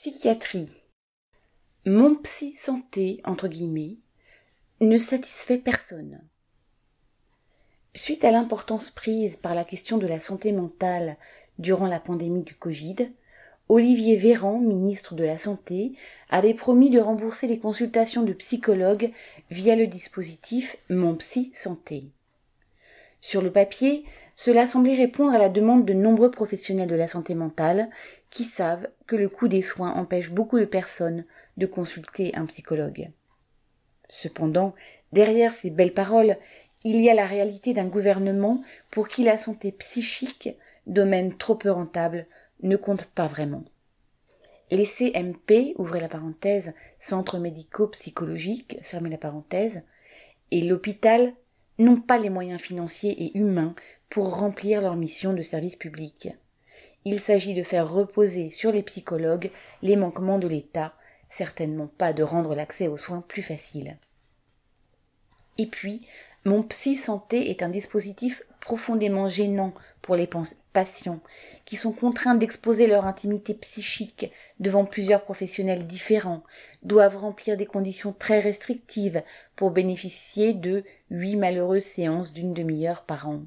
Psychiatrie. Mon psy santé, entre guillemets, ne satisfait personne. Suite à l'importance prise par la question de la santé mentale durant la pandémie du Covid, Olivier Véran, ministre de la Santé, avait promis de rembourser les consultations de psychologues via le dispositif Mon Psy Santé. Sur le papier, cela semblait répondre à la demande de nombreux professionnels de la santé mentale qui savent que le coût des soins empêche beaucoup de personnes de consulter un psychologue. Cependant, derrière ces belles paroles, il y a la réalité d'un gouvernement pour qui la santé psychique, domaine trop peu rentable, ne compte pas vraiment. Les CMP, ouvrez la parenthèse, centres médicaux psychologiques, fermez la parenthèse, et l'hôpital n'ont pas les moyens financiers et humains pour remplir leur mission de service public. Il s'agit de faire reposer sur les psychologues les manquements de l'État, certainement pas de rendre l'accès aux soins plus facile. Et puis, mon psy santé est un dispositif profondément gênant pour les patients qui sont contraints d'exposer leur intimité psychique devant plusieurs professionnels différents, doivent remplir des conditions très restrictives pour bénéficier de huit malheureuses séances d'une demi-heure par an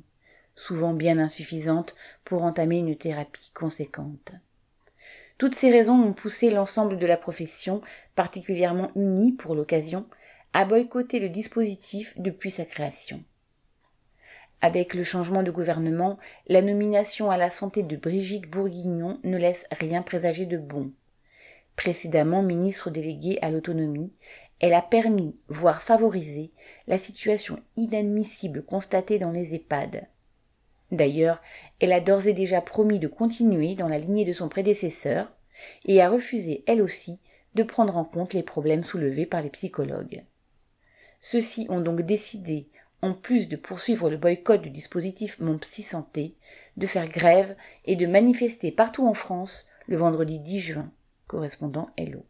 souvent bien insuffisante pour entamer une thérapie conséquente. Toutes ces raisons ont poussé l'ensemble de la profession, particulièrement unie pour l'occasion, à boycotter le dispositif depuis sa création. Avec le changement de gouvernement, la nomination à la santé de Brigitte Bourguignon ne laisse rien présager de bon. Précédemment ministre déléguée à l'autonomie, elle a permis, voire favorisé, la situation inadmissible constatée dans les EHPAD. D'ailleurs, elle a d'ores et déjà promis de continuer dans la lignée de son prédécesseur et a refusé, elle aussi, de prendre en compte les problèmes soulevés par les psychologues. Ceux-ci ont donc décidé, en plus de poursuivre le boycott du dispositif Mon Psy Santé, de faire grève et de manifester partout en France le vendredi 10 juin, correspondant Hello.